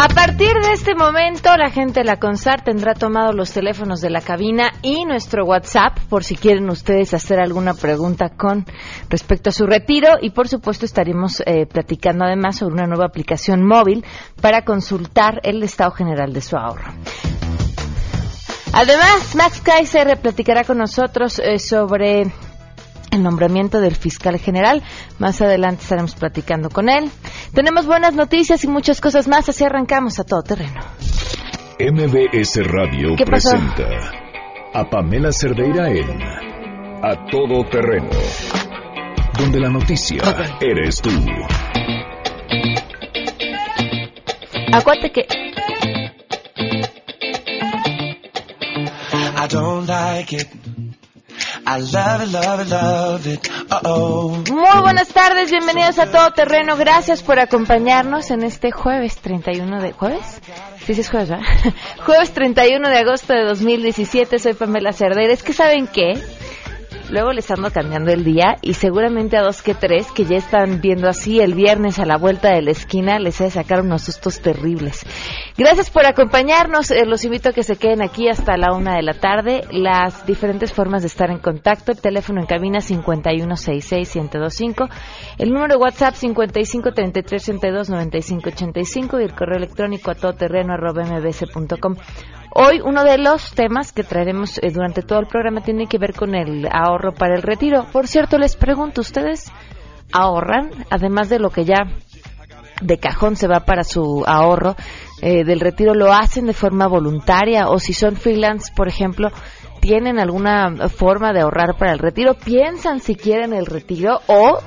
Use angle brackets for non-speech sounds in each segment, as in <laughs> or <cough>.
A partir de este momento, la gente de la CONSAR tendrá tomado los teléfonos de la cabina y nuestro WhatsApp por si quieren ustedes hacer alguna pregunta con respecto a su retiro y por supuesto estaremos eh, platicando además sobre una nueva aplicación móvil para consultar el estado general de su ahorro. Además, Max Kaiser platicará con nosotros eh, sobre el nombramiento del fiscal general. Más adelante estaremos platicando con él. Tenemos buenas noticias y muchas cosas más, así arrancamos a todo terreno. MBS Radio presenta a Pamela Cerdeira en A Todo Terreno, donde la noticia eres tú. Acuérdate que I don't like it. Muy buenas tardes, bienvenidos a Todo Terreno. Gracias por acompañarnos en este jueves 31 de... ¿Jueves? Sí, sí es jueves, ¿verdad? <laughs> jueves 31 de agosto de 2017, soy Pamela Cerdeira. Es que ¿saben qué? Luego les ando cambiando el día y seguramente a dos que tres que ya están viendo así el viernes a la vuelta de la esquina les he de sacar unos sustos terribles. Gracias por acompañarnos. eh, los invito a que se queden aquí hasta la una de la tarde. Las diferentes formas de estar en contacto. El teléfono en cabina 5166-1025. El número de WhatsApp 5533329585 y el correo electrónico a todoterreno arroba mbs.com. Hoy uno de los temas que traeremos eh, durante todo el programa tiene que ver con el ahorro para el retiro. Por cierto, les pregunto, ¿ustedes ahorran, además de lo que ya de cajón se va para su ahorro eh, del retiro, lo hacen de forma voluntaria o si son freelance, por ejemplo, tienen alguna forma de ahorrar para el retiro, piensan si quieren el retiro o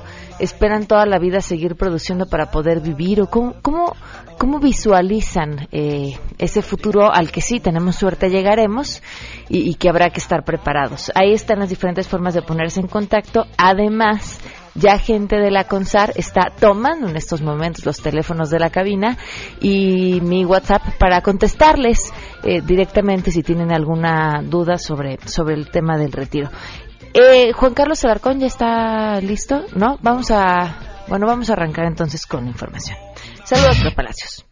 esperan toda la vida seguir produciendo para poder vivir o cómo, cómo, cómo visualizan eh, ese futuro al que sí tenemos suerte llegaremos y, y que habrá que estar preparados. Ahí están las diferentes formas de ponerse en contacto. Además, ya gente de la CONSAR está tomando en estos momentos los teléfonos de la cabina y mi WhatsApp para contestarles eh, directamente si tienen alguna duda sobre, sobre el tema del retiro. Eh, Juan Carlos Alarcón ya está listo, ¿no? Vamos a, bueno, vamos a arrancar entonces con información. Saludos, Palacios.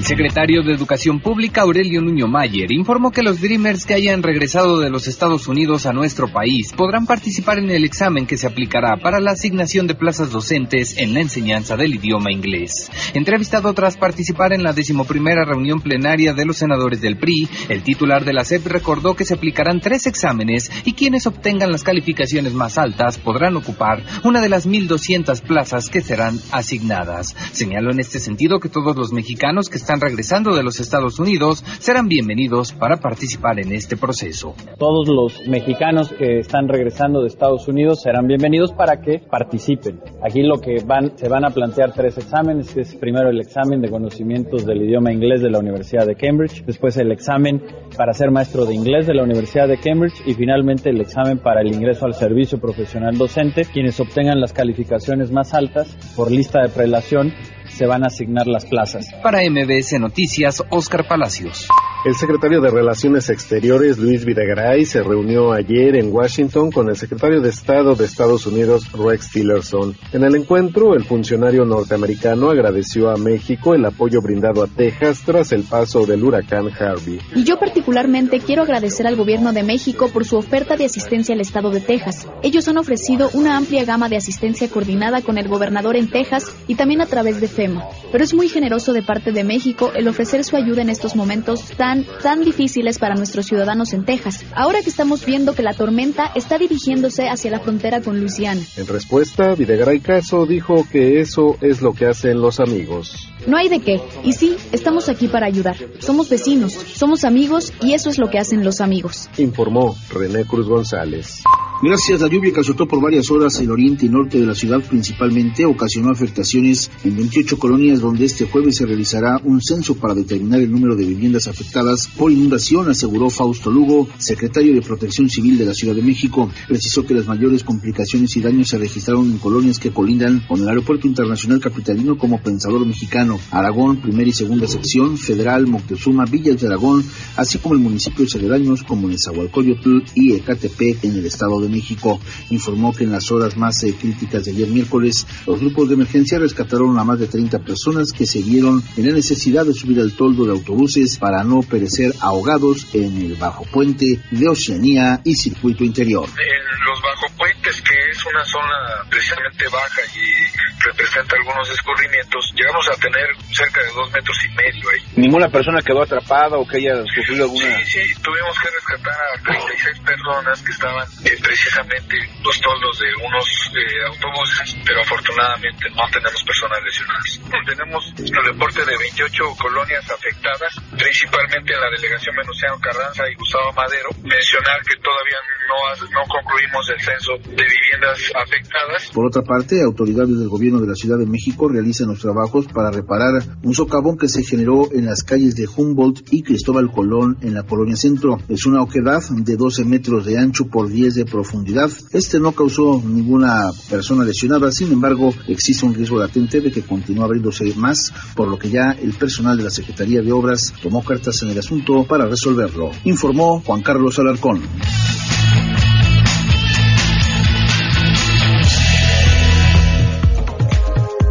El secretario de Educación Pública, Aurelio Nuño Mayer, informó que los Dreamers que hayan regresado de los Estados Unidos a nuestro país podrán participar en el examen que se aplicará para la asignación de plazas docentes en la enseñanza del idioma inglés. Entrevistado tras participar en la decimoprimera reunión plenaria de los senadores del PRI, el titular de la SEP recordó que se aplicarán tres exámenes y quienes obtengan las calificaciones más altas podrán ocupar una de las 1.200 plazas que serán asignadas. Señaló en este sentido que todos los mexicanos que están regresando de los Estados Unidos serán bienvenidos para participar en este proceso. Todos los mexicanos que están regresando de Estados Unidos serán bienvenidos para que participen. Aquí lo que van, se van a plantear tres exámenes, es primero el examen de conocimientos del idioma inglés de la Universidad de Cambridge, después el examen para ser maestro de inglés de la Universidad de Cambridge y finalmente el examen para el ingreso al servicio profesional docente. Quienes obtengan las calificaciones más altas por lista de prelación se van a asignar las plazas. Para MBS Noticias, Oscar Palacios. El secretario de Relaciones Exteriores, Luis Videgaray, se reunió ayer en Washington con el secretario de Estado de Estados Unidos, Rex Tillerson. En el encuentro, el funcionario norteamericano agradeció a México el apoyo brindado a Texas tras el paso del huracán Harvey. Y yo particularmente quiero agradecer al gobierno de México por su oferta de asistencia al estado de Texas. Ellos han ofrecido una amplia gama de asistencia coordinada con el gobernador en Texas y también a través de FEMA. Pero es muy generoso de parte de México el ofrecer su ayuda en estos momentos tan, tan difíciles para nuestros ciudadanos en Texas. Ahora que estamos viendo que la tormenta está dirigiéndose hacia la frontera con Luisiana. En respuesta, Videgaray Caso dijo que eso es lo que hacen los amigos. No hay de qué. Y sí, estamos aquí para ayudar. Somos vecinos, somos amigos y eso es lo que hacen los amigos. Informó René Cruz González. Gracias, la lluvia que azotó por varias horas el oriente y norte de la ciudad principalmente ocasionó afectaciones en 28 colonias donde este jueves se realizará un censo para determinar el número de viviendas afectadas por inundación, aseguró Fausto Lugo, secretario de Protección Civil de la Ciudad de México. Precisó que las mayores complicaciones y daños se registraron en colonias que colindan con el Aeropuerto Internacional Capitalino como Pensador Mexicano, Aragón, primera y segunda sección, Federal, Moctezuma, Villas de Aragón, así como el municipio de aledaños como Nezahualcóyotl y Ecatepec en el Estado de México informó que en las horas más eh, críticas del día miércoles, los grupos de emergencia rescataron a más de 30 personas que se vieron en la necesidad de subir al toldo de autobuses para no perecer ahogados en el bajo puente de Oceanía y circuito interior. En los bajo puentes, que es una zona precisamente baja y representa algunos escurrimientos, llegamos a tener cerca de dos metros y medio ahí. ¿Ninguna persona quedó atrapada o que haya sufrido alguna...? Sí, sí, tuvimos que rescatar a 36 personas que estaban eh, precisamente los toldos de unos eh, autobuses, pero afortunadamente no tenemos personas lesionadas. Tenemos el reporte de 28 colonias afectadas, principalmente en la delegación Venustiano Carranza y Gustavo Madero. Mencionar que todavía no, no concluimos el censo de viviendas afectadas. Por otra parte, autoridades del gobierno de la Ciudad de México realizan los trabajos para reparar un socavón que se generó en las calles de Humboldt y Cristóbal Colón en la colonia centro. Es una oquedad de 12 metros de ancho por 10 de profundidad. Este no causó ninguna persona lesionada, sin embargo, existe un riesgo latente de que continúe abriéndose más, por lo que ya el personal de la Secretaría de Obras tomó cartas en el asunto para resolverlo, informó Juan Carlos Alarcón.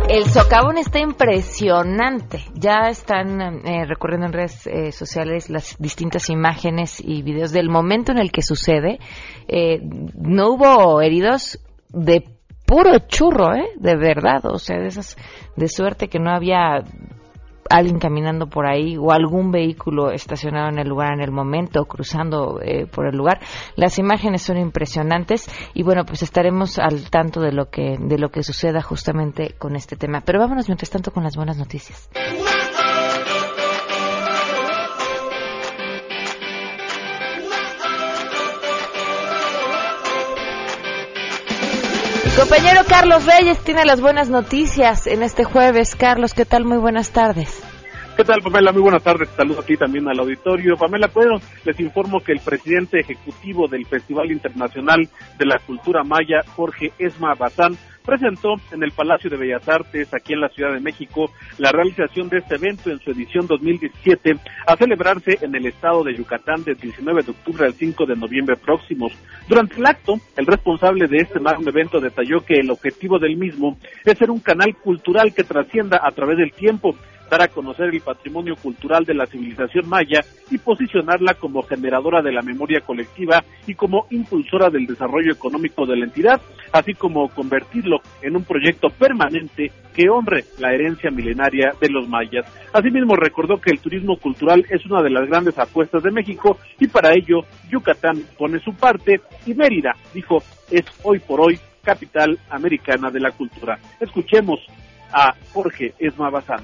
El socavón está impresionante. Ya están eh, recorriendo en redes eh, sociales las distintas imágenes y videos del momento en el que sucede. Eh, no hubo heridos de puro churro, ¿eh? De verdad. O sea, de esas de suerte que no había alguien caminando por ahí o algún vehículo estacionado en el lugar en el momento, cruzando eh, por el lugar. Las imágenes son impresionantes y bueno, pues estaremos al tanto de lo que de lo que suceda justamente con este tema. Pero vámonos mientras tanto con las buenas noticias. Compañero Carlos Reyes tiene las buenas noticias en este jueves. Carlos, ¿qué tal? Muy buenas tardes. ¿Qué tal, Pamela? Muy buenas tardes. Saludo a ti también al auditorio. Pamela, pues, les informo que el presidente ejecutivo del Festival Internacional de la Cultura Maya, Jorge Esma Bazán, presentó en el Palacio de Bellas Artes, aquí en la Ciudad de México, la realización de este evento en su edición 2017, a celebrarse en el estado de Yucatán del 19 de octubre al 5 de noviembre próximos. Durante el acto, el responsable de este magno evento detalló que el objetivo del mismo es ser un canal cultural que trascienda a través del tiempo, dar a conocer el patrimonio cultural de la civilización maya y posicionarla como generadora de la memoria colectiva y como impulsora del desarrollo económico de la entidad, así como convertirlo en un proyecto permanente que honre la herencia milenaria de los mayas. Asimismo, recordó que el turismo cultural es una de las grandes apuestas de México y para ello Yucatán pone su parte y Mérida, dijo, es hoy por hoy capital americana de la cultura. Escuchemos a Jorge Esma Bazán.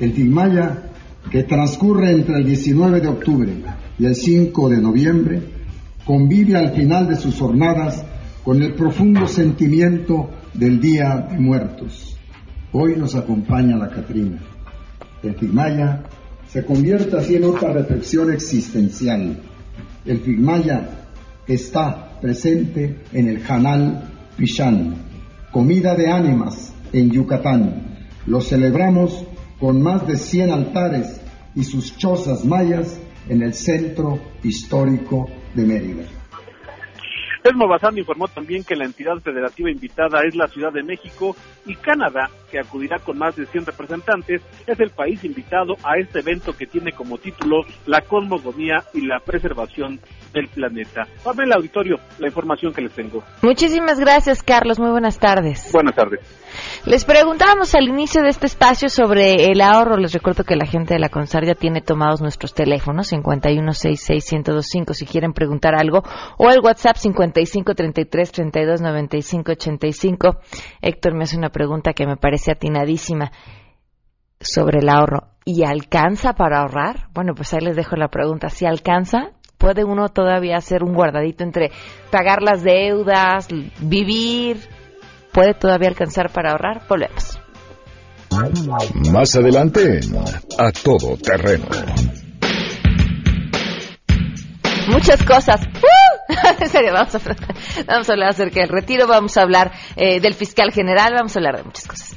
El Tigmaya, que transcurre entre el 19 de octubre y el 5 de noviembre, convive al final de sus jornadas con el profundo sentimiento del Día de Muertos. Hoy nos acompaña la Catrina. El Tigmaya se convierte así en otra reflexión existencial. El Tigmaya está presente en el Canal Pichán, comida de ánimas en Yucatán. Lo celebramos con más de 100 altares y sus chozas mayas en el centro histórico de Mérida. Esmo Bazán informó también que la entidad federativa invitada es la Ciudad de México y Canadá, que acudirá con más de 100 representantes, es el país invitado a este evento que tiene como título La cosmogonía y la preservación del planeta. Pablo el auditorio, la información que les tengo. Muchísimas gracias, Carlos. Muy buenas tardes. Buenas tardes. Les preguntábamos al inicio de este espacio sobre el ahorro. Les recuerdo que la gente de la CONSAR ya tiene tomados nuestros teléfonos 5166125 si quieren preguntar algo o el WhatsApp 5533329585. Héctor me hace una pregunta que me parece atinadísima sobre el ahorro. ¿Y alcanza para ahorrar? Bueno, pues ahí les dejo la pregunta. ¿Si alcanza? ¿Puede uno todavía hacer un guardadito entre pagar las deudas, vivir, puede todavía alcanzar para ahorrar? Volvemos. Más adelante, a todo terreno. Muchas cosas. ¡Uh! <laughs> en serio, vamos a, vamos a hablar acerca del retiro, vamos a hablar eh, del fiscal general, vamos a hablar de muchas cosas.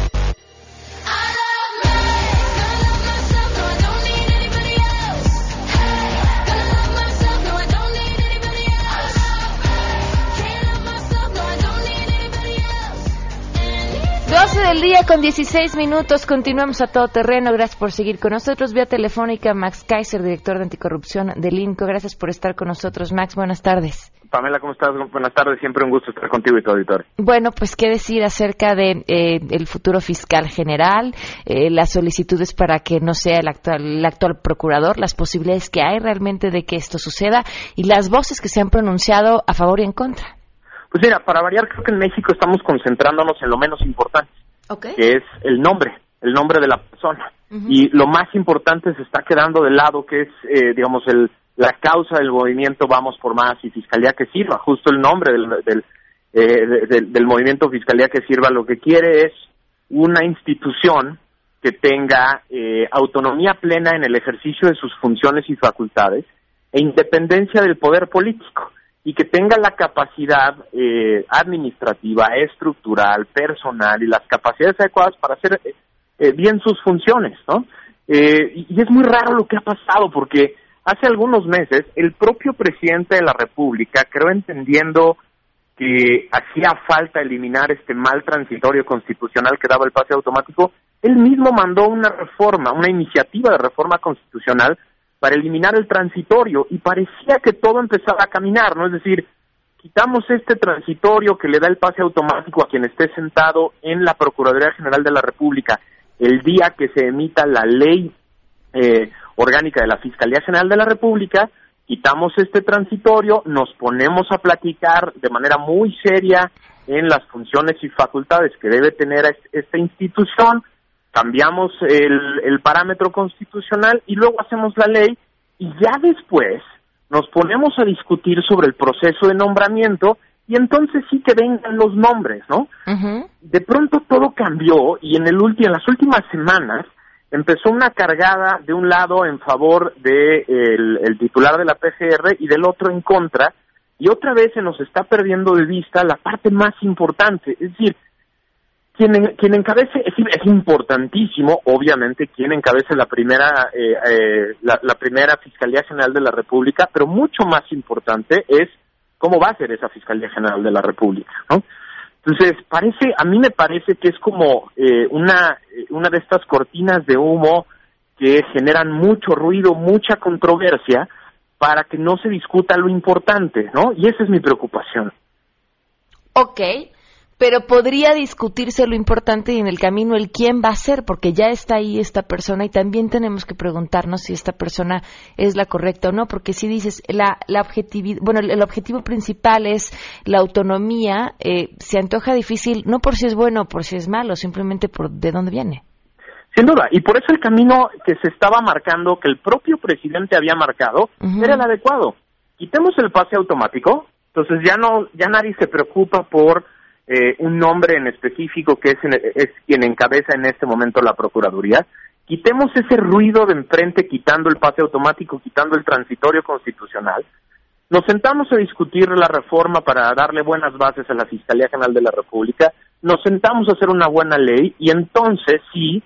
Del día con 16 minutos. Continuamos a todo terreno. Gracias por seguir con nosotros. Vía telefónica, Max Kaiser, director de anticorrupción del INCO. Gracias por estar con nosotros, Max. Buenas tardes. Pamela, ¿cómo estás? Buenas tardes. Siempre un gusto estar contigo y tu auditorio. Bueno, pues qué decir acerca de eh, el futuro fiscal general, eh, las solicitudes para que no sea el actual, el actual procurador, las posibilidades que hay realmente de que esto suceda y las voces que se han pronunciado a favor y en contra. Pues mira, para variar, creo que en México estamos concentrándonos en lo menos importante que es el nombre, el nombre de la persona. Y lo más importante se está quedando de lado, que es, eh, digamos, el, la causa del movimiento Vamos por Más y Fiscalía que Sirva. Justo el nombre del, del, eh, del, movimiento Fiscalía que Sirva lo que quiere es una institución que tenga eh, autonomía plena en el ejercicio de sus funciones y facultades e independencia del poder político y que tenga la capacidad eh, administrativa, estructural, personal y las capacidades adecuadas para hacer eh, eh, bien sus funciones, ¿no? y, y es muy raro lo que ha pasado porque hace algunos meses el propio presidente de la República, creo entendiendo que hacía falta eliminar este mal transitorio constitucional que daba el pase automático, él mismo mandó una reforma, una iniciativa de reforma constitucional para eliminar el transitorio y parecía que todo empezaba a caminar, ¿no? Es decir, quitamos este transitorio que le da el pase automático a quien esté sentado en la Procuraduría General de la República el día que se emita la ley eh, orgánica de la Fiscalía General de la República, quitamos este transitorio, nos ponemos a platicar de manera muy seria en las funciones y facultades que debe tener esta institución, cambiamos el, el parámetro constitucional y luego hacemos la ley y ya después nos ponemos a discutir sobre el proceso de nombramiento y entonces sí que vengan los nombres, ¿no? De pronto todo cambió y en el en las últimas semanas empezó una cargada de un lado en favor de el, titular de la PGR y del otro en contra y otra vez se nos está perdiendo de vista la parte más importante, es decir, quien, quien encabece, es, importantísimo, obviamente, quien encabece la primera, eh, eh, la, primera Fiscalía General de la República, pero mucho más importante es cómo va a ser esa Fiscalía General de la República. Entonces, parece, a mí me parece que es como eh, una, una de estas cortinas de humo que generan mucho ruido, mucha controversia, para que no se discuta lo importante, ¿no? Y esa es mi preocupación. Ok pero podría discutirse lo importante y en el camino el quién va a ser, porque ya está ahí esta persona y también tenemos que preguntarnos si esta persona es la correcta o no, porque si dices la, la objetividad, bueno, el, objetivo principal es la autonomía, eh, se antoja difícil no por si es bueno o por si es malo, simplemente por de dónde viene. Sin duda, y por eso el camino que se estaba marcando, que el propio presidente había marcado, era el adecuado. Quitemos el pase automático, entonces ya no, ya nadie se preocupa por eh, un nombre en específico que es, es quien encabeza en este momento la Procuraduría. Quitemos ese ruido de enfrente, quitando el pase automático, quitando el transitorio constitucional. Nos sentamos a discutir la reforma para darle buenas bases a la Fiscalía General de la República. Nos sentamos a hacer una buena ley y entonces sí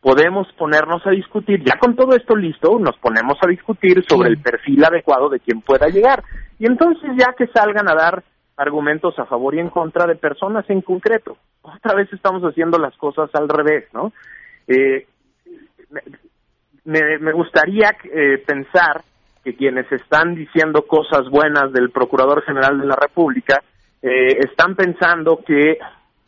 podemos ponernos a discutir, ya con todo esto listo, nos ponemos a discutir sobre el perfil adecuado de quien pueda llegar. Y entonces ya que salgan a dar argumentos a favor y en contra de personas en concreto. Otra vez estamos haciendo las cosas al revés, ¿no? Eh, me, me, gustaría eh, pensar que quienes están diciendo cosas buenas del Procurador General de la República eh, están pensando que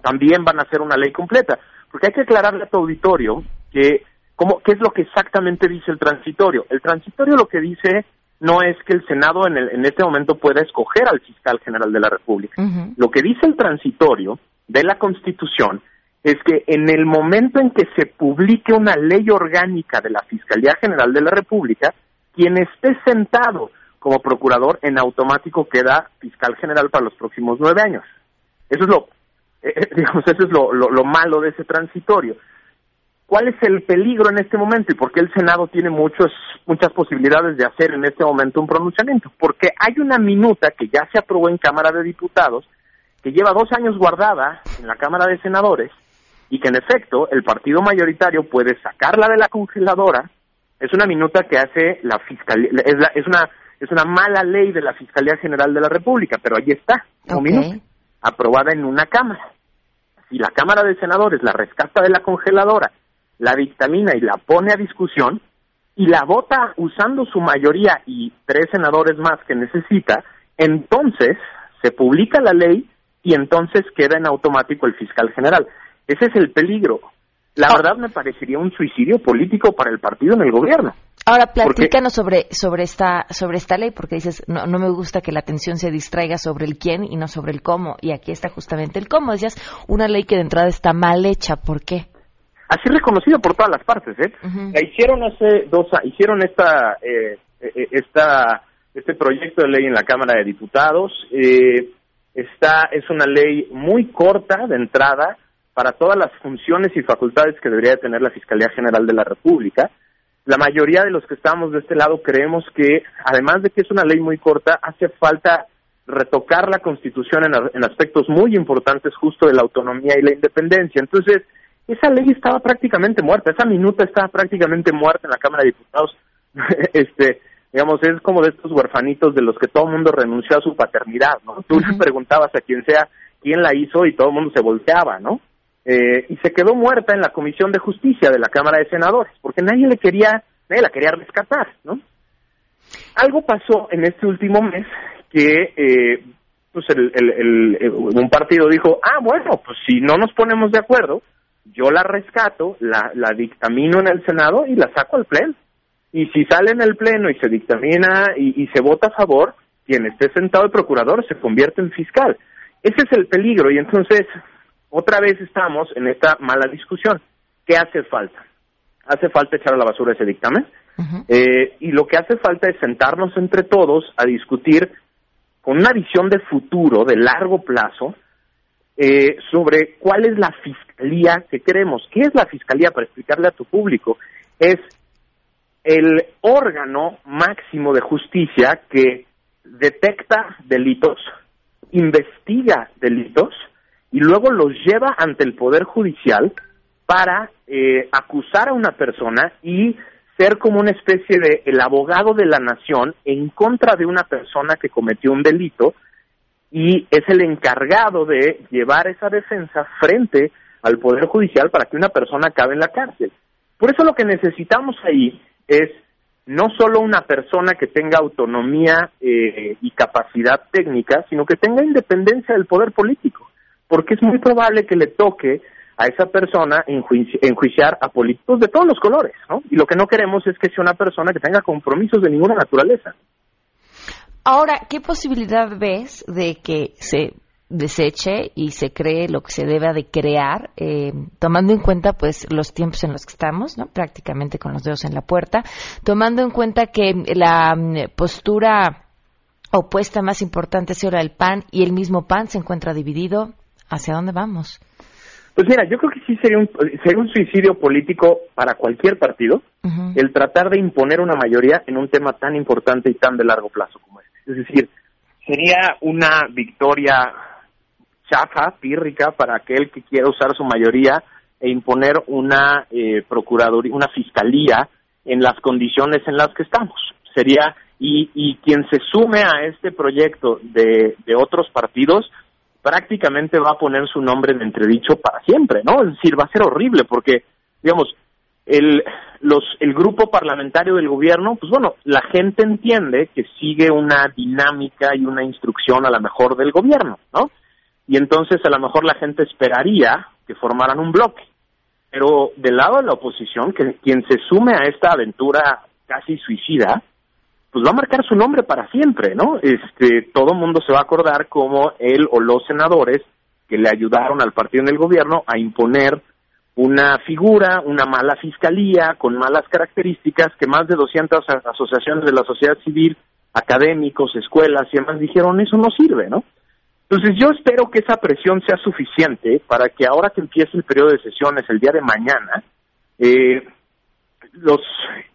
también van a hacer una ley completa, porque hay que aclararle a tu auditorio que cómo, qué es lo que exactamente dice el transitorio. El transitorio lo que dice no es que el Senado en, el, en este momento pueda escoger al fiscal general de la República. Lo que dice el transitorio de la Constitución es que en el momento en que se publique una ley orgánica de la Fiscalía General de la República, quien esté sentado como procurador, en automático queda fiscal general para los próximos nueve años. Eso es lo, eh, <laughs> digamos, eso es lo, lo, malo de ese transitorio. ¿Cuál es el peligro en este momento y por qué el Senado tiene muchos, muchas posibilidades de hacer en este momento un pronunciamiento? Porque hay una minuta que ya se aprobó en Cámara de Diputados, que lleva dos años guardada en la Cámara de Senadores y que en efecto el partido mayoritario puede sacarla de la congeladora. Es una minuta que hace la fiscalía, es, es una es una mala ley de la Fiscalía General de la República, pero ahí está, como minuta, aprobada en una Cámara. Si la Cámara de Senadores la rescata de la congeladora la dictamina y la pone a discusión y la vota usando su mayoría y tres senadores más que necesita, entonces se publica la ley y entonces queda en automático el fiscal general. Ese es el peligro. La ah. verdad me parecería un suicidio político para el partido en el gobierno. Ahora platícanos sobre sobre esta sobre esta ley porque dices no no me gusta que la atención se distraiga sobre el quién y no sobre el cómo y aquí está justamente el cómo decías una ley que de entrada está mal hecha ¿por qué? Así reconocido por todas las partes, ¿eh? hicieron hace dos, hicieron esta, eh, eh, esta, este proyecto de ley en la Cámara de Diputados. Eh, está, es una ley muy corta de entrada para todas las funciones y facultades que debería tener la Fiscalía General de la República. La mayoría de los que estamos de este lado creemos que, además de que es una ley muy corta, hace falta retocar la Constitución en, en aspectos muy importantes justo de la autonomía y la independencia. Entonces, esa ley estaba prácticamente muerta, esa minuta estaba prácticamente muerta en la Cámara de Diputados. <laughs> este, digamos, es como de estos huerfanitos de los que todo el mundo renunció a su paternidad, ¿no? Tú le preguntabas a quien sea quién la hizo y todo el mundo se volteaba, ¿no? Eh, y se quedó muerta en la Comisión de Justicia de la Cámara de Senadores, porque nadie le quería, nadie la quería rescatar, ¿no? Algo pasó en este último mes que, eh, pues, el, el, un partido dijo, ah, bueno, pues si no nos ponemos de acuerdo, yo la rescato, la, la dictamino en el Senado y la saco al Pleno. Y si sale en el Pleno y se dictamina y, se vota a favor, quien esté sentado el procurador se convierte en fiscal. Ese es el peligro y entonces otra vez estamos en esta mala discusión. ¿Qué hace falta? Hace falta echar a la basura ese dictamen eh, y lo que hace falta es sentarnos entre todos a discutir con una visión de futuro, de largo plazo, eh, sobre cuál es la fiscalía que queremos. ¿Qué es la fiscalía? Para explicarle a tu público, es el órgano máximo de justicia que detecta delitos, investiga delitos y luego los lleva ante el Poder Judicial para eh, acusar a una persona y ser como una especie de el abogado de la nación en contra de una persona que cometió un delito y es el encargado de llevar esa defensa frente al Poder Judicial para que una persona acabe en la cárcel. Por eso lo que necesitamos ahí es no solo una persona que tenga autonomía eh, y capacidad técnica, sino que tenga independencia del poder político, porque es muy probable que le toque a esa persona enjuiciar a políticos de todos los colores, ¿no? Y lo que no queremos es que sea una persona que tenga compromisos de ninguna naturaleza. Ahora, ¿qué posibilidad ves de que se deseche y se cree lo que se debe de crear, eh, tomando en cuenta pues los tiempos en los que estamos, ¿no? prácticamente con los dedos en la puerta, tomando en cuenta que la mm, postura opuesta más importante es la del PAN y el mismo PAN se encuentra dividido, ¿hacia dónde vamos? Pues mira, yo creo que sí sería un, sería un suicidio político para cualquier partido el tratar de imponer una mayoría en un tema tan importante y tan de largo plazo como este. Es decir, sería una victoria chafa, pírrica, para aquel que quiera usar su mayoría e imponer una eh, procuraduría, una fiscalía en las condiciones en las que estamos. Sería, y, y quien se sume a este proyecto de, de otros partidos, prácticamente va a poner su nombre en entredicho para siempre, ¿no? Es decir, va a ser horrible porque, digamos, el, los, el grupo parlamentario del gobierno, pues bueno, la gente entiende que sigue una dinámica y una instrucción a la mejor del gobierno, ¿no? Y entonces a lo mejor la gente esperaría que formaran un bloque. Pero del lado de la oposición, que quien se sume a esta aventura casi suicida, pues va a marcar su nombre para siempre, ¿no? Este, todo mundo se va a acordar como él o los senadores que le ayudaron al partido en el gobierno a imponer una figura, una mala fiscalía con malas características que más de 200 asociaciones de la sociedad civil académicos, escuelas y demás dijeron eso no sirve, ¿no? Entonces yo espero que esa presión sea suficiente para que ahora que empiece el periodo de sesiones el día de mañana, eh, los,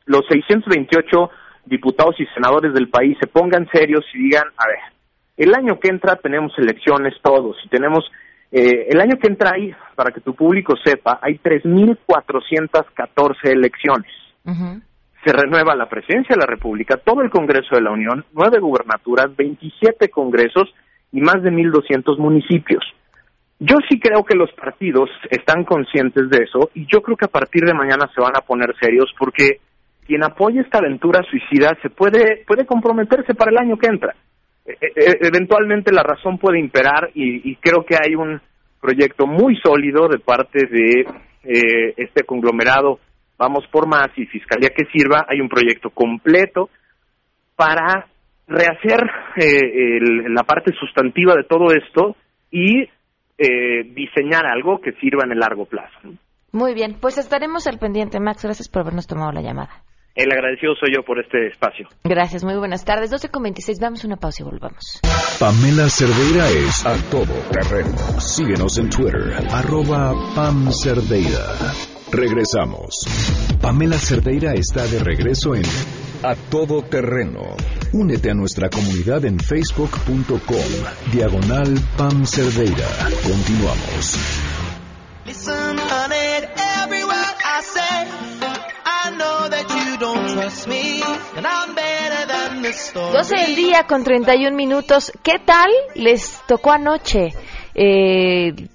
los 628 diputados y senadores del país se pongan serios y digan, a ver, el año que entra tenemos elecciones todos y tenemos, eh, el año que entra ahí, para que tu público sepa, hay 3.414 elecciones. Se renueva la presidencia de la República, todo el Congreso de la Unión, nueve gubernaturas, 27 congresos y más de 1.200 municipios. Yo sí creo que los partidos están conscientes de eso y yo creo que a partir de mañana se van a poner serios porque quien apoye esta aventura suicida se puede, puede comprometerse para el año que entra. E, e, e, eventualmente la razón puede imperar y, creo que hay un proyecto muy sólido de parte de eh, este conglomerado Vamos por Más y Fiscalía que Sirva. Hay un proyecto completo para rehacer eh, la parte sustantiva de todo esto y eh, diseñar algo que sirva en el largo plazo. Muy bien, pues estaremos al pendiente, Max. Gracias por habernos tomado la llamada. El agradecido soy yo por este espacio. Gracias, muy buenas tardes. 12 con 26, damos una pausa y volvamos. Pamela Cerdeira es a todo terreno. Síguenos en Twitter, arroba Pam Cerdeira. Regresamos. Pamela Cerdeira está de regreso en A Todo Terreno. Únete a nuestra comunidad en facebook.com, diagonal Pam Cerdeira. Continuamos. 12 del día con 31 minutos. ¿Qué tal les tocó anoche? Eh,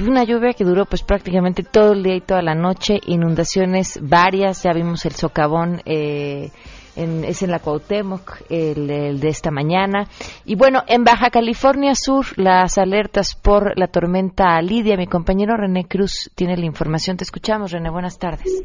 una lluvia que duró pues prácticamente todo el día y toda la noche, inundaciones varias, ya vimos el socavón. Eh, es en la Cuauhtémoc, el, de esta mañana. Y bueno, en Baja California Sur, las alertas por la tormenta Lidia. Mi compañero René Cruz tiene la información. Te escuchamos, René. Buenas tardes.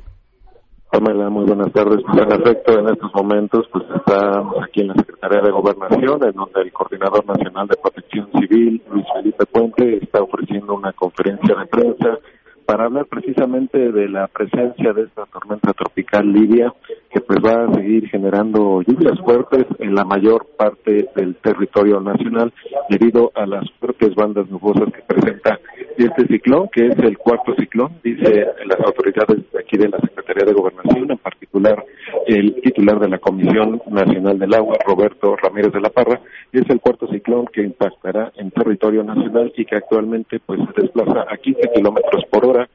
Pamela, muy buenas tardes. Pues en efecto, en estos momentos, pues estamos aquí en la Secretaría de Gobernación, en donde el Coordinador Nacional de Protección Civil, Luis Felipe Puente, está ofreciendo una conferencia de prensa para hablar precisamente de la presencia de esta tormenta tropical Lidia, que pues va a seguir generando lluvias fuertes en la mayor parte del territorio nacional debido a las fuertes bandas nubosas que presenta este ciclón, que es el cuarto ciclón, dice las autoridades de aquí de la Secretaría de Gobernación, en particular el titular de la Comisión Nacional del Agua, Roberto Ramírez de la Parra, es el cuarto ciclón que impactará en territorio nacional y que actualmente pues se desplaza a 15 kilómetros por hora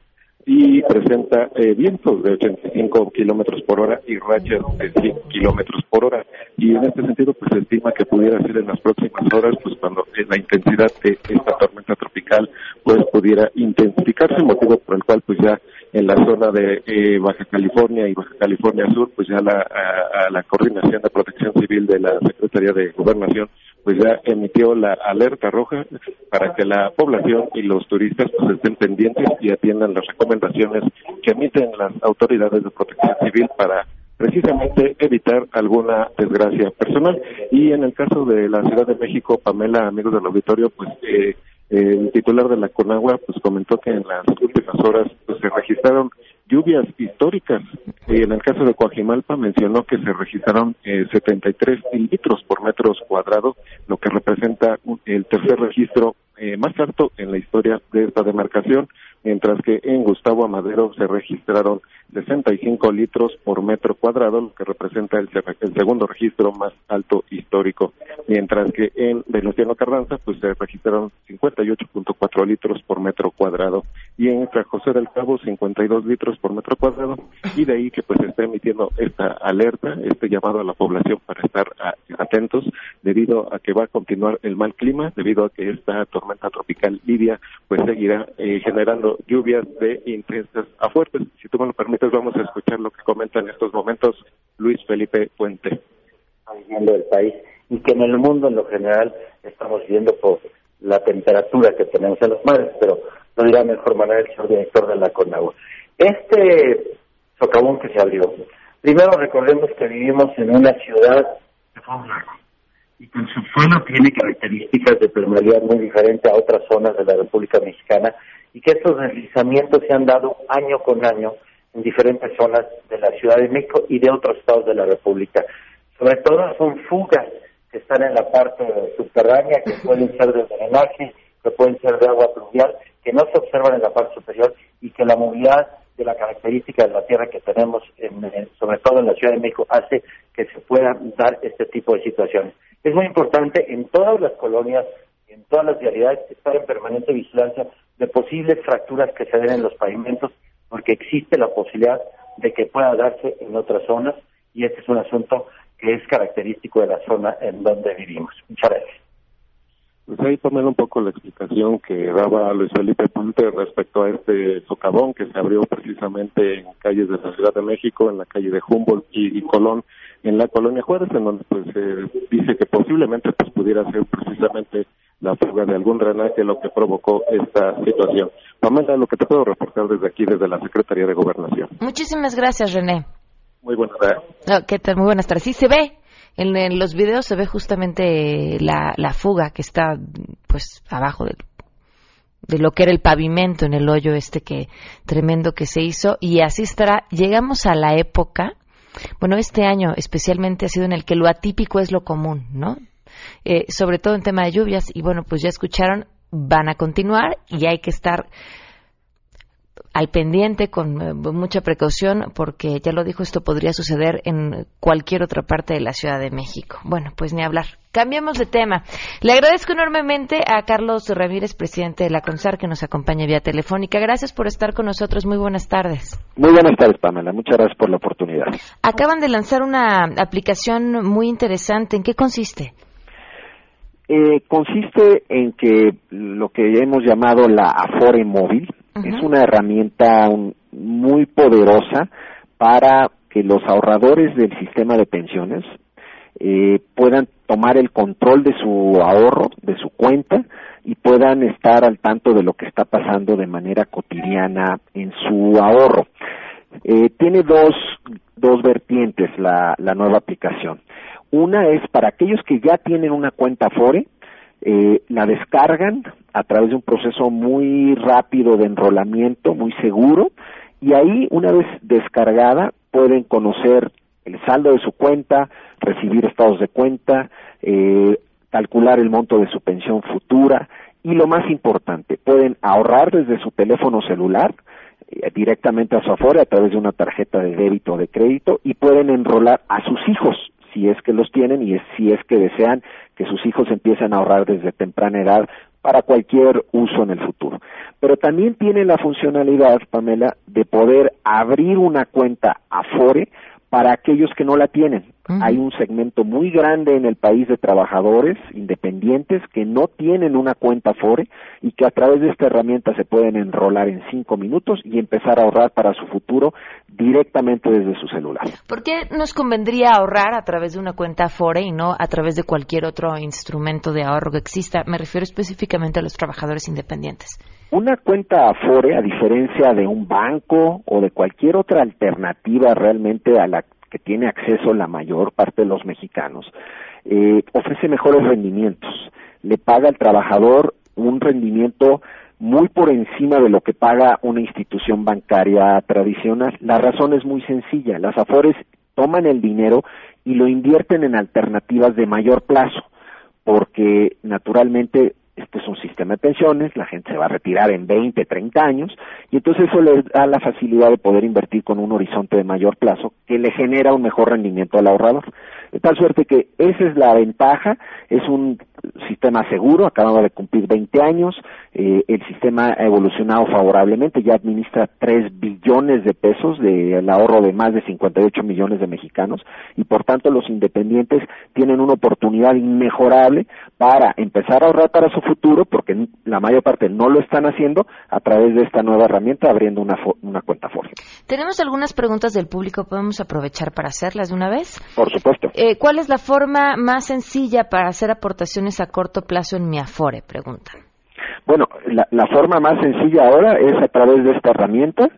y presenta eh, vientos de 85 kilómetros por hora y rachas de 100 kilómetros por hora. Y en este sentido, pues se estima que pudiera ser en las próximas horas, pues cuando la intensidad de esta tormenta tropical pues pudiera intensificarse, motivo por el cual pues ya en la zona de eh, Baja California y Baja California Sur, pues ya la, a la Coordinación de Protección Civil de la Secretaría de Gobernación pues ya emitió la alerta roja para que la población y los turistas pues estén pendientes y atiendan las recomendaciones que emiten las autoridades de protección civil para precisamente evitar alguna desgracia personal. Y en el caso de la Ciudad de México, Pamela, amigos del auditorio, pues eh, el titular de la Conagua pues comentó que en las últimas horas se registraron lluvias históricas. y en el caso de Coajimalpa mencionó que se registraron eh, 73 litros por metros cuadrados, lo que representa el tercer registro eh, más alto en la historia de esta demarcación, mientras que en Gustavo Amadero se registraron 65 litros por metro cuadrado, lo que representa el, segundo registro más alto histórico, mientras que en Venustiano Carranza pues se registraron 58.4 litros por metro cuadrado y en San José del Cabo 52 litros por metro cuadrado y de ahí que pues se está emitiendo esta alerta, este llamado a la población para estar atentos debido a que va a continuar el mal clima, debido a que esta tormenta tropical Lidia pues seguirá eh, generando lluvias de intensas a fuertes. Si tú me lo permites vamos a escuchar lo que comenta en estos momentos Luis Felipe Puente. Viendo el país y que en el mundo en lo general estamos viendo por la temperatura que tenemos en los mares, pero lo dirá mejor manera el señor director de la CONAGUA. Este socavón que se abrió, primero recordemos que vivimos en una ciudad de fuego y que su suelo tiene características de permeabilidad muy diferente a otras zonas de la República Mexicana y que estos deslizamientos se han dado año con año en diferentes zonas de la Ciudad de México y de otros estados de la República. Sobre todo son fugas que están en la parte subterránea, que pueden ser de drenaje, que pueden ser de agua pluvial, que no se observan en la parte superior y que la movilidad de la característica de la tierra que tenemos, sobre todo en la Ciudad de México, hace que se puedan dar este tipo de situaciones. Es muy importante en todas las colonias, en todas las realidades, estar en permanente vigilancia de posibles fracturas que se den en los pavimentos, porque existe la posibilidad de que pueda darse en otras zonas y este es un asunto que es característico de la zona en donde vivimos. Muchas gracias. Pues ahí tomen un poco la explicación que daba Luis Felipe Ponte respecto a este socavón que se abrió precisamente en calles de la Ciudad de México, en la calle de Humboldt y, Colón, en la colonia Juárez, en donde pues se dice que posiblemente pues pudiera ser precisamente la fuga de algún drenaje lo que provocó esta situación. Pamela, lo que te puedo reportar desde aquí, desde la Secretaría de Gobernación. Muchísimas gracias, René. Muy buenas tardes. ¿Qué tal? Muy buenas tardes. Sí, se ve en, los videos se ve justamente la, fuga que está pues abajo de lo que era el pavimento en el hoyo este que tremendo que se hizo y así estará. Llegamos a la época, bueno, este año especialmente ha sido en el que lo atípico es lo común, ¿no? Eh, sobre todo en tema de lluvias y bueno, pues ya escucharon, van a continuar y hay que estar al pendiente con eh, mucha precaución porque ya lo dijo esto podría suceder en cualquier otra parte de la Ciudad de México. Bueno, pues ni hablar. Cambiemos de tema. Le agradezco enormemente a Carlos Ramírez, presidente de la CONSAR, que nos acompaña vía telefónica. Gracias por estar con nosotros. Muy buenas tardes. Muy buenas tardes, Pamela. Muchas gracias por la oportunidad. Acaban de lanzar una aplicación muy interesante. ¿En qué consiste? Eh, consiste en que lo que hemos llamado la Afore móvil, es una herramienta muy poderosa para que los ahorradores del sistema de pensiones eh, puedan tomar el control de su ahorro, de su cuenta, y puedan estar al tanto de lo que está pasando de manera cotidiana en su ahorro. Eh, tiene dos, dos vertientes la, la nueva aplicación. Una es para aquellos que ya tienen una cuenta FORE, eh, la descargan a través de un proceso muy rápido de enrolamiento, muy seguro, y ahí, una vez descargada, pueden conocer el saldo de su cuenta, recibir estados de cuenta, eh, calcular el monto de su pensión futura y lo más importante, pueden ahorrar desde su teléfono celular eh, directamente a su Afore a través de una tarjeta de débito o de crédito y pueden enrolar a sus hijos si es que los tienen y si es que desean que sus hijos empiecen a ahorrar desde temprana edad para cualquier uso en el futuro. Pero también tiene la funcionalidad, Pamela, de poder abrir una cuenta Afore para aquellos que no la tienen. Hay un segmento muy grande en el país de trabajadores independientes que no tienen una cuenta FORE y que a través de esta herramienta se pueden enrolar en cinco minutos y empezar a ahorrar para su futuro directamente desde su celular. ¿Por qué nos convendría ahorrar a través de una cuenta FORE y no a través de cualquier otro instrumento de ahorro que exista? Me refiero específicamente a los trabajadores independientes. Una cuenta Afore, a diferencia de un banco o de cualquier otra alternativa realmente a la que tiene acceso la mayor parte de los mexicanos, eh, ofrece mejores rendimientos. Le paga al trabajador un rendimiento muy por encima de lo que paga una institución bancaria tradicional. La razón es muy sencilla. Las Afores toman el dinero y lo invierten en alternativas de mayor plazo, porque naturalmente este es un sistema de pensiones, la gente se va a retirar en 20, 30 años, y entonces eso le da la facilidad de poder invertir con un horizonte de mayor plazo que le genera un mejor rendimiento al ahorrador. De tal suerte que esa es la ventaja, es un sistema seguro, acabamos de cumplir 20 años, eh, el sistema ha evolucionado favorablemente, ya administra 3 billones de pesos del ahorro de más de 58 millones de mexicanos y por tanto los independientes tienen una oportunidad inmejorable para empezar a ahorrar para su futuro, porque la mayor parte no lo están haciendo a través de esta nueva herramienta abriendo una, una cuenta Forge. Tenemos algunas preguntas del público, ¿podemos aprovechar para hacerlas de una vez? Por supuesto. Eh, ¿Cuál es la forma más sencilla para hacer aportaciones a corto plazo en mi Afore? Preguntan. Bueno, la, forma más sencilla ahora es a través de esta herramienta,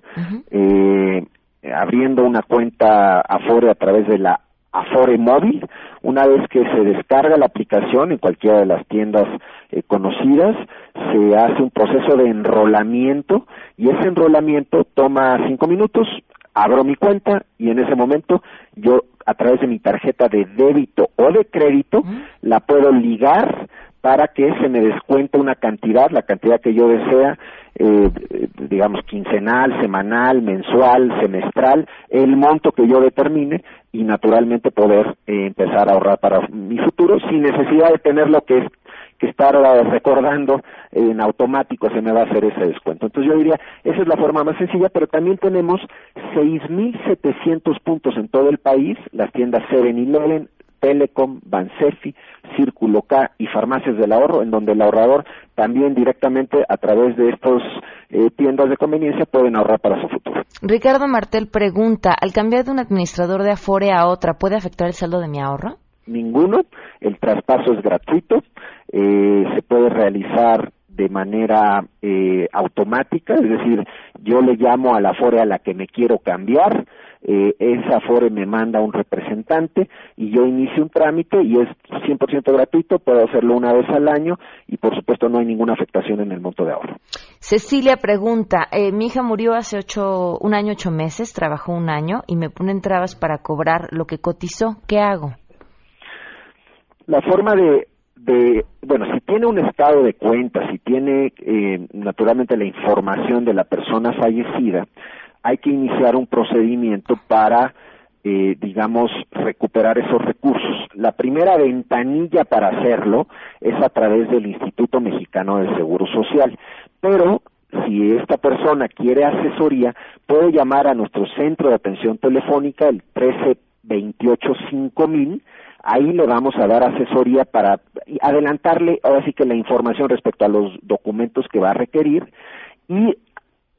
eh, abriendo una cuenta Afore a través de la Afore móvil. Una vez que se descarga la aplicación en cualquiera de las tiendas eh, conocidas, se hace un proceso de enrolamiento y ese enrolamiento toma cinco minutos. abro mi cuenta y en ese momento yo a través de mi tarjeta de débito o de crédito la puedo ligar para que se me descuente una cantidad, la cantidad que yo desea, eh, digamos quincenal, semanal, mensual, semestral, el monto que yo determine y naturalmente poder eh, empezar a ahorrar para mi futuro sin necesidad de tener lo que es que estar recordando en automático se me va a hacer ese descuento. Entonces yo diría, esa es la forma más sencilla, pero también tenemos 6.700 puntos en todo el país, las tiendas 7-Eleven, Telecom, Bansefi, Círculo K y Farmacias del Ahorro, en donde el ahorrador también directamente a través de estas eh, tiendas de conveniencia pueden ahorrar para su futuro. Ricardo Martel pregunta, ¿al cambiar de un administrador de Afore a otra puede afectar el saldo de mi ahorro? Ninguno, el traspaso es gratuito, eh, se puede realizar de manera eh, automática, es decir, yo le llamo a la Afore a la que me quiero cambiar, eh, esa Afore me manda un representante y yo inicio un trámite y es 100% gratuito, puedo hacerlo una vez al año y por supuesto no hay ninguna afectación en el monto de ahorro. Cecilia pregunta, eh, mi hija murió hace ocho, un año, ocho meses, trabajó un año y me ponen trabas para cobrar lo que cotizó, ¿qué hago? La forma de de, bueno, si tiene un estado de cuenta, si tiene eh, naturalmente la información de la persona fallecida, hay que iniciar un procedimiento para, eh, digamos, recuperar esos recursos. La primera ventanilla para hacerlo es a través del Instituto Mexicano del Seguro Social, pero si esta persona quiere asesoría, puede llamar a nuestro centro de atención telefónica, el 13 28 5000 ahí le vamos a dar asesoría para adelantarle ahora sí que la información respecto a los documentos que va a requerir y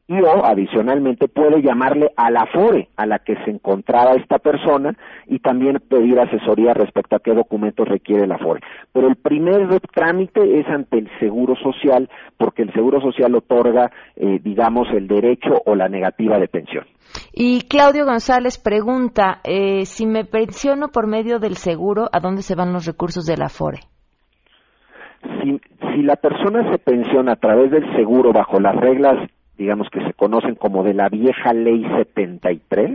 y o adicionalmente puede llamarle a la FORE a la que se encontraba esta persona y también pedir asesoría respecto a qué documentos requiere la FORE. Pero el primer trámite es ante el Seguro Social porque el Seguro Social otorga, eh, digamos, el derecho o la negativa de pensión. Y Claudio González pregunta, eh, si me pensiono por medio del seguro, ¿a dónde se van los recursos de la FORE? Si, si la persona se pensiona a través del seguro bajo las reglas digamos que se conocen como de la vieja ley 73,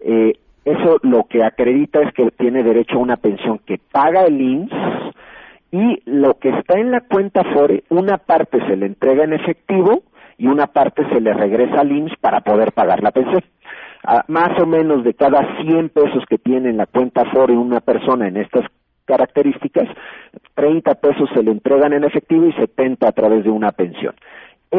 eh, eso lo que acredita es que tiene derecho a una pensión que paga el INSS y lo que está en la cuenta FORE, una parte se le entrega en efectivo y una parte se le regresa al INSS para poder pagar la pensión. más o menos de cada 100 pesos que tiene en la cuenta FORE una persona en estas características, 30 pesos se le entregan en efectivo y 70 a través de una pensión.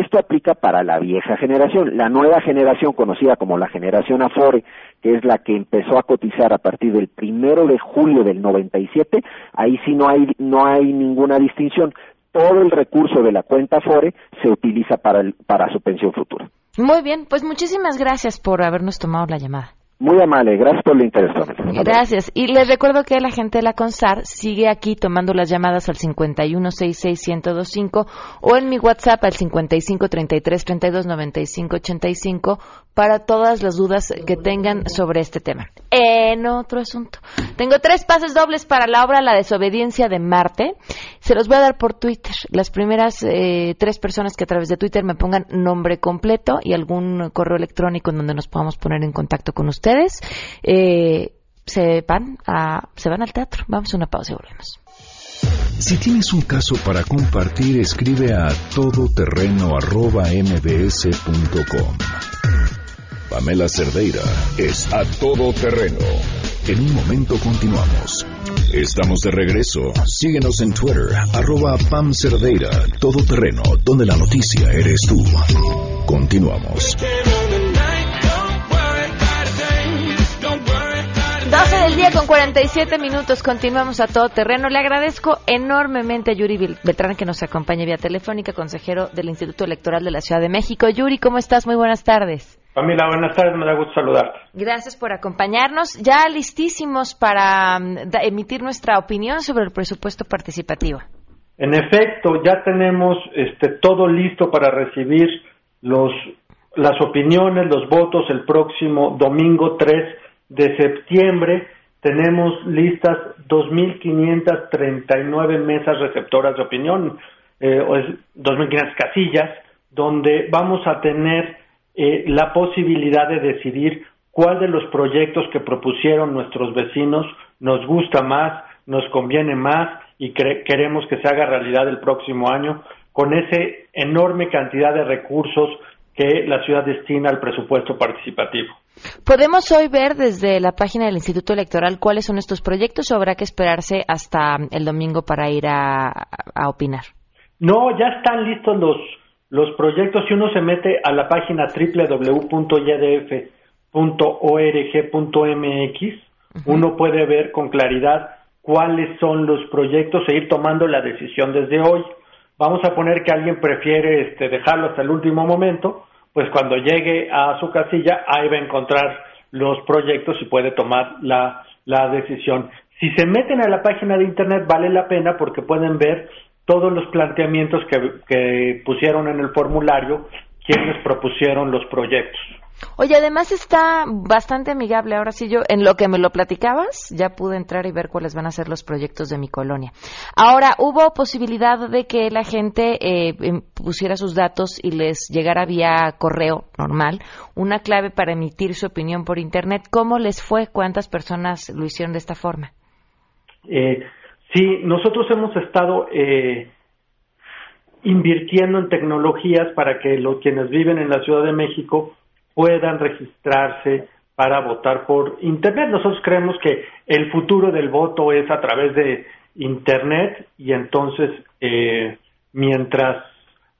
Esto aplica para la vieja generación. La nueva generación, conocida como la generación Afore, que es la que empezó a cotizar a partir del primero de julio del 97, ahí sí no hay, no hay ninguna distinción. Todo el recurso de la cuenta Afore se utiliza para, para su pensión futura. Muy bien, pues muchísimas gracias por habernos tomado la llamada. Muy amable, gracias por el interés. Gracias. Y les recuerdo que la gente de la CONSAR sigue aquí tomando las llamadas al 5166125 o en mi WhatsApp al 5533329585 para todas las dudas que tengan sobre este tema. En otro asunto, tengo tres pases dobles para la obra La desobediencia de Marte. Se los voy a dar por Twitter. Las primeras eh, tres personas que a través de Twitter me pongan nombre completo y algún correo electrónico en donde nos podamos poner en contacto con ustedes ustedes eh, se van a, se van al teatro. Vamos a una pausa y volvemos. Si tienes un caso para compartir, escribe a todoterreno.mbs.com. Pamela Cerdeira es a todoterreno. En un momento continuamos. Estamos de regreso. Síguenos en Twitter, arroba Pam Cerdeira, todoterreno, donde la noticia eres tú. Continuamos. 12 del día con 47 minutos. Continuamos a todo terreno. Le agradezco enormemente a Yuri Beltrán que nos acompaña vía telefónica, consejero del Instituto Electoral de la Ciudad de México. Yuri, ¿cómo estás? Muy buenas tardes. Familia, buenas tardes, me da gusto saludarte. Gracias por acompañarnos. Ya listísimos para mm, emitir nuestra opinión sobre el presupuesto participativo. En efecto, ya tenemos este, todo listo para recibir los, las opiniones, los votos el próximo domingo 3 de septiembre tenemos listas 2.539 mesas receptoras de opinión, eh, 2.500 casillas, donde vamos a tener eh, la posibilidad de decidir cuál de los proyectos que propusieron nuestros vecinos nos gusta más, nos conviene más y queremos que se haga realidad el próximo año con esa enorme cantidad de recursos que la ciudad destina al presupuesto participativo. ¿Podemos hoy ver desde la página del Instituto Electoral cuáles son estos proyectos o habrá que esperarse hasta el domingo para ir a, opinar? No, ya están listos los, los proyectos. Si uno se mete a la página www.ydf.org.mx, uno puede ver con claridad cuáles son los proyectos e ir tomando la decisión desde hoy. Vamos a poner que alguien prefiere este, dejarlo hasta el último momento, pues cuando llegue a su casilla ahí va a encontrar los proyectos y puede tomar la, la decisión. Si se meten a la página de internet vale la pena porque pueden ver todos los planteamientos que, que pusieron en el formulario quienes propusieron los proyectos. Oye, además está bastante amigable. Ahora sí, yo en lo que me lo platicabas, ya pude entrar y ver cuáles van a ser los proyectos de mi colonia. Ahora, ¿hubo posibilidad de que la gente eh, em, pusiera sus datos y les llegara vía correo normal una clave para emitir su opinión por Internet? ¿Cómo les fue? ¿Cuántas personas lo hicieron de esta forma? Eh, sí, nosotros hemos estado eh, invirtiendo en tecnologías para que los quienes viven en la Ciudad de México puedan registrarse para votar por Internet. Nosotros creemos que el futuro del voto es a través de Internet y entonces eh, mientras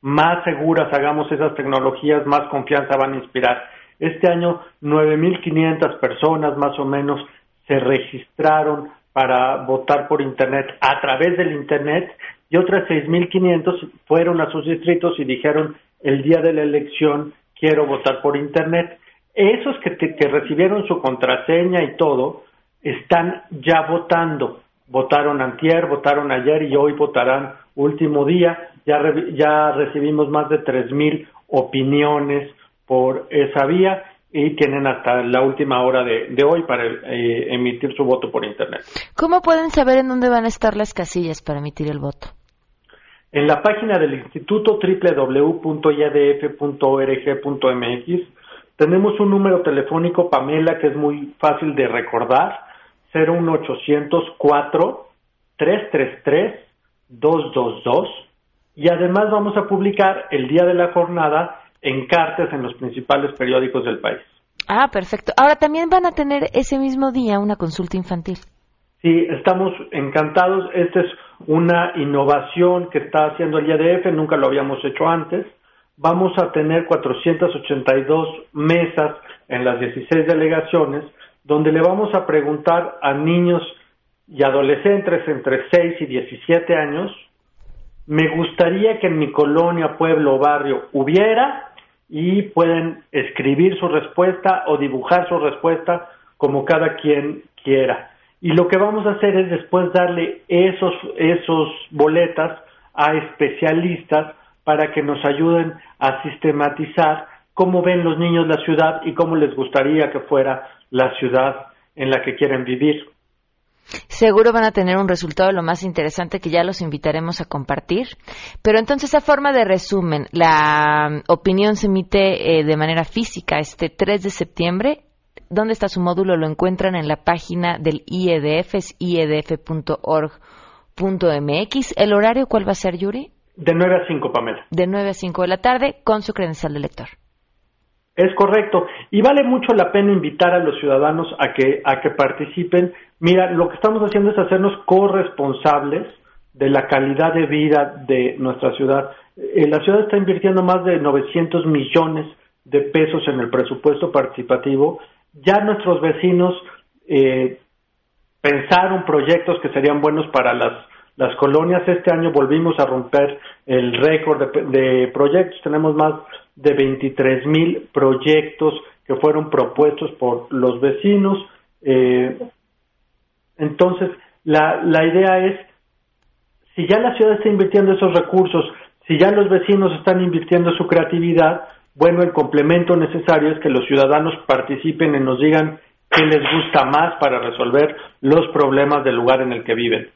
más seguras hagamos esas tecnologías, más confianza van a inspirar. Este año 9.500 personas más o menos se registraron para votar por Internet a través del Internet y otras 6.500 fueron a sus distritos y dijeron el día de la elección quiero votar por Internet. Esos que, que recibieron su contraseña y todo, están ya votando. Votaron antier, votaron ayer y hoy votarán último día. Ya, ya recibimos más de 3.000 opiniones por esa vía y tienen hasta la última hora de, de hoy para eh, emitir su voto por Internet. ¿Cómo pueden saber en dónde van a estar las casillas para emitir el voto? En la página del instituto www.iadf.org.mx tenemos un número telefónico, Pamela, que es muy fácil de recordar, 01804 333 222 y además vamos a publicar el día de la jornada en cartas en los principales periódicos del país. Ah, perfecto. Ahora también van a tener ese mismo día una consulta infantil. Sí, estamos encantados. Esta es una innovación que está haciendo el IADF, nunca lo habíamos hecho antes. Vamos a tener 482 mesas en las 16 delegaciones donde le vamos a preguntar a niños y adolescentes entre 6 y 17 años, me gustaría que en mi colonia, pueblo o barrio hubiera y pueden escribir su respuesta o dibujar su respuesta como cada quien quiera. Y lo que vamos a hacer es después darle esos, esos boletas a especialistas para que nos ayuden a sistematizar cómo ven los niños la ciudad y cómo les gustaría que fuera la ciudad en la que quieren vivir. Seguro van a tener un resultado lo más interesante que ya los invitaremos a compartir. Pero entonces, a forma de resumen, la opinión se emite eh, de manera física este 3 de septiembre ¿Dónde está su módulo? Lo encuentran en la página del IEDF, es iedf.org.mx. ¿El horario cuál va a ser, Yuri? De 9 a 5, Pamela. De 9 a 5 de la tarde, con su credencial de lector. Es correcto. Y vale mucho la pena invitar a los ciudadanos a que, a que participen. Mira, lo que estamos haciendo es hacernos corresponsables de la calidad de vida de nuestra ciudad. Eh, la ciudad está invirtiendo más de 900 millones de pesos en el presupuesto participativo ya nuestros vecinos eh, pensaron proyectos que serían buenos para las, las colonias. Este año volvimos a romper el récord de, proyectos. Tenemos más de 23 mil proyectos que fueron propuestos por los vecinos. Eh, entonces, la, la idea es, si ya la ciudad está invirtiendo esos recursos, si ya los vecinos están invirtiendo su creatividad, bueno, el complemento necesario es que los ciudadanos participen y nos digan qué les gusta más para resolver los problemas del lugar en el que viven.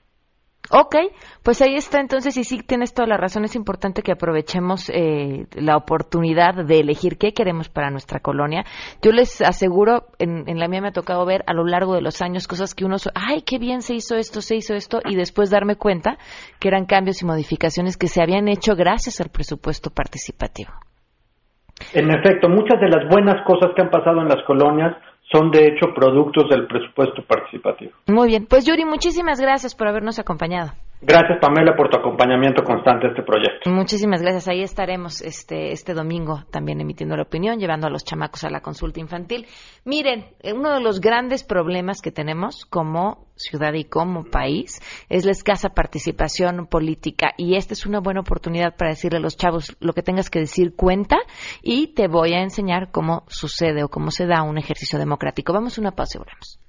Ok, pues ahí está entonces y sí tienes toda la razón, es importante que aprovechemos eh, la oportunidad de elegir qué queremos para nuestra colonia. Yo les aseguro, en, en, la mía me ha tocado ver a lo largo de los años cosas que uno, ay, qué bien se hizo esto, se hizo esto, y después darme cuenta que eran cambios y modificaciones que se habían hecho gracias al presupuesto participativo. En efecto, muchas de las buenas cosas que han pasado en las colonias son de hecho productos del presupuesto participativo. Muy bien, pues Yuri, muchísimas gracias por habernos acompañado. Gracias Pamela por tu acompañamiento constante a este proyecto. Muchísimas gracias. Ahí estaremos este este domingo también emitiendo la opinión, llevando a los chamacos a la consulta infantil. Miren, eh, uno de los grandes problemas que tenemos como ciudad y como país es la escasa participación política y esta es una buena oportunidad para decirle a los chavos lo que tengas que decir cuenta y te voy a enseñar cómo sucede o cómo se da un ejercicio democrático. Vamos a una pausa y volvemos.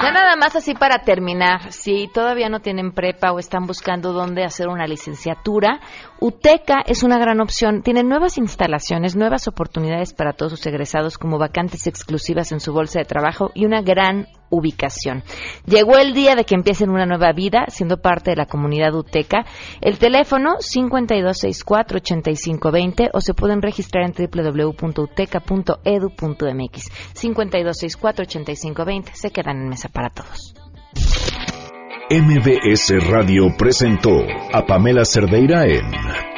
Ya nada más así para terminar, si todavía no tienen prepa o están buscando dónde hacer una licenciatura, UTECA es una gran opción. Tiene nuevas instalaciones, nuevas oportunidades para todos sus egresados como vacantes exclusivas en su bolsa de trabajo y una gran ubicación. Llegó el día de que empiecen una nueva vida siendo parte de la comunidad UTECA. El teléfono 5264-8520 o se pueden registrar en www.uteca.edu.mx. 5264-8520. Se quedan en mesa para todos. MBS Radio presentó a Pamela Cerdeira en